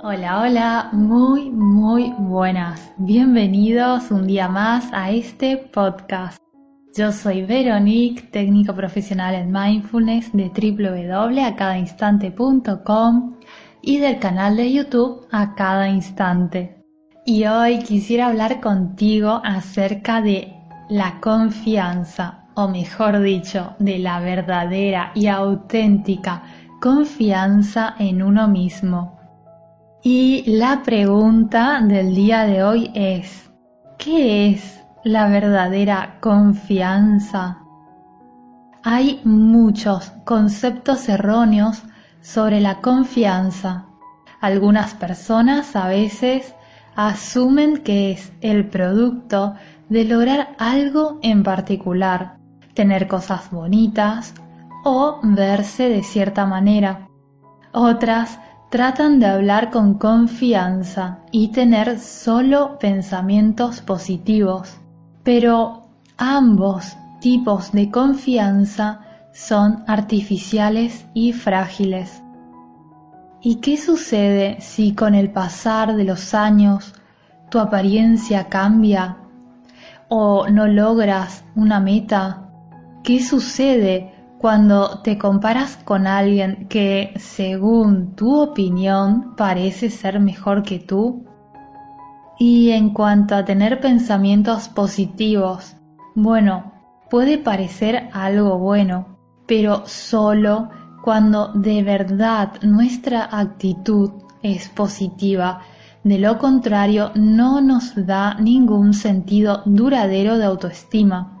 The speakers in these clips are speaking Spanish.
Hola, hola, muy, muy buenas. Bienvenidos un día más a este podcast. Yo soy Veronique, técnico profesional en mindfulness de www.acadainstante.com y del canal de YouTube A Cada Instante. Y hoy quisiera hablar contigo acerca de la confianza, o mejor dicho, de la verdadera y auténtica confianza en uno mismo y la pregunta del día de hoy es, ¿qué es la verdadera confianza? Hay muchos conceptos erróneos sobre la confianza. Algunas personas a veces asumen que es el producto de lograr algo en particular, tener cosas bonitas o verse de cierta manera. Otras Tratan de hablar con confianza y tener solo pensamientos positivos, pero ambos tipos de confianza son artificiales y frágiles. ¿Y qué sucede si con el pasar de los años tu apariencia cambia o no logras una meta? ¿Qué sucede cuando te comparas con alguien que, según tu opinión, parece ser mejor que tú? Y en cuanto a tener pensamientos positivos, bueno, puede parecer algo bueno, pero solo cuando de verdad nuestra actitud es positiva. De lo contrario, no nos da ningún sentido duradero de autoestima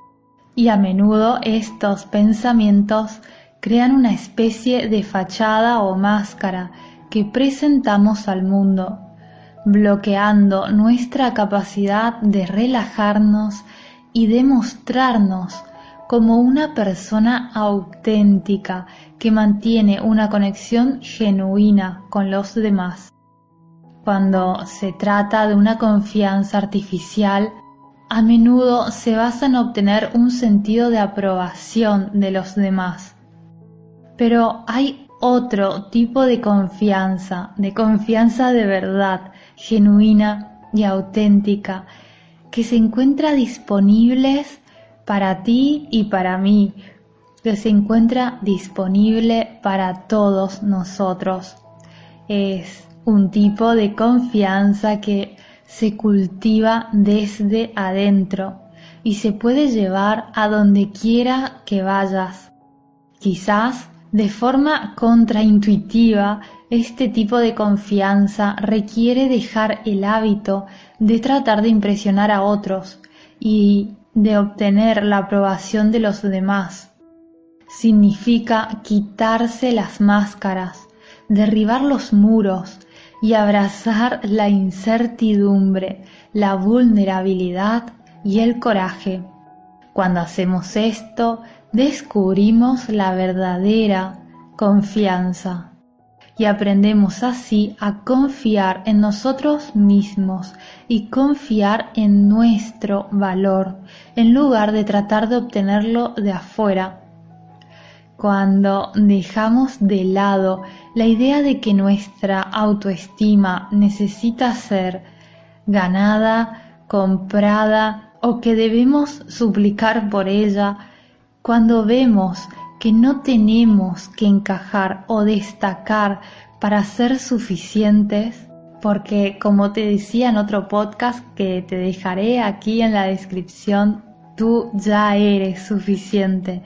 y a menudo estos pensamientos crean una especie de fachada o máscara que presentamos al mundo, bloqueando nuestra capacidad de relajarnos y de mostrarnos como una persona auténtica que mantiene una conexión genuina con los demás. Cuando se trata de una confianza artificial, a menudo se basa en obtener un sentido de aprobación de los demás. Pero hay otro tipo de confianza, de confianza de verdad, genuina y auténtica, que se encuentra disponibles para ti y para mí, que se encuentra disponible para todos nosotros. Es un tipo de confianza que se cultiva desde adentro y se puede llevar a donde quiera que vayas. Quizás de forma contraintuitiva, este tipo de confianza requiere dejar el hábito de tratar de impresionar a otros y de obtener la aprobación de los demás. Significa quitarse las máscaras, derribar los muros, y abrazar la incertidumbre, la vulnerabilidad y el coraje. Cuando hacemos esto, descubrimos la verdadera confianza y aprendemos así a confiar en nosotros mismos y confiar en nuestro valor en lugar de tratar de obtenerlo de afuera cuando dejamos de lado la idea de que nuestra autoestima necesita ser ganada, comprada o que debemos suplicar por ella, cuando vemos que no tenemos que encajar o destacar para ser suficientes, porque como te decía en otro podcast que te dejaré aquí en la descripción, tú ya eres suficiente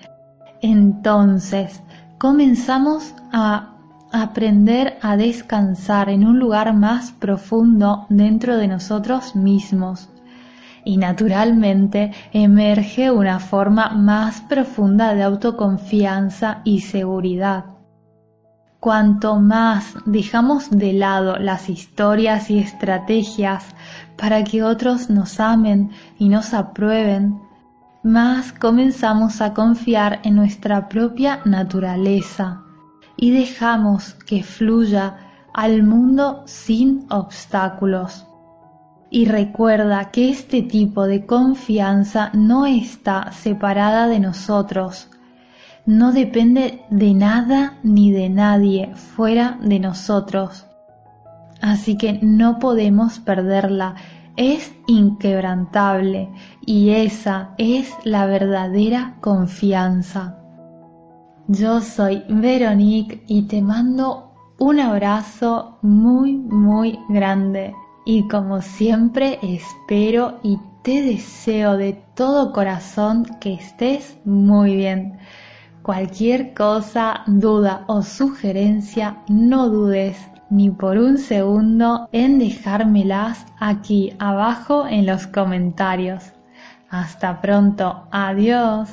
entonces comenzamos a aprender a descansar en un lugar más profundo dentro de nosotros mismos. Y naturalmente emerge una forma más profunda de autoconfianza y seguridad. Cuanto más dejamos de lado las historias y estrategias para que otros nos amen y nos aprueben, más comenzamos a confiar en nuestra propia naturaleza y dejamos que fluya al mundo sin obstáculos. Y recuerda que este tipo de confianza no está separada de nosotros, no depende de nada ni de nadie fuera de nosotros. Así que no podemos perderla, es inquebrantable y esa es la verdadera confianza. Yo soy Veronique y te mando un abrazo muy muy grande y como siempre espero y te deseo de todo corazón que estés muy bien. Cualquier cosa, duda o sugerencia, no dudes ni por un segundo en dejármelas aquí abajo en los comentarios. Hasta pronto, adiós.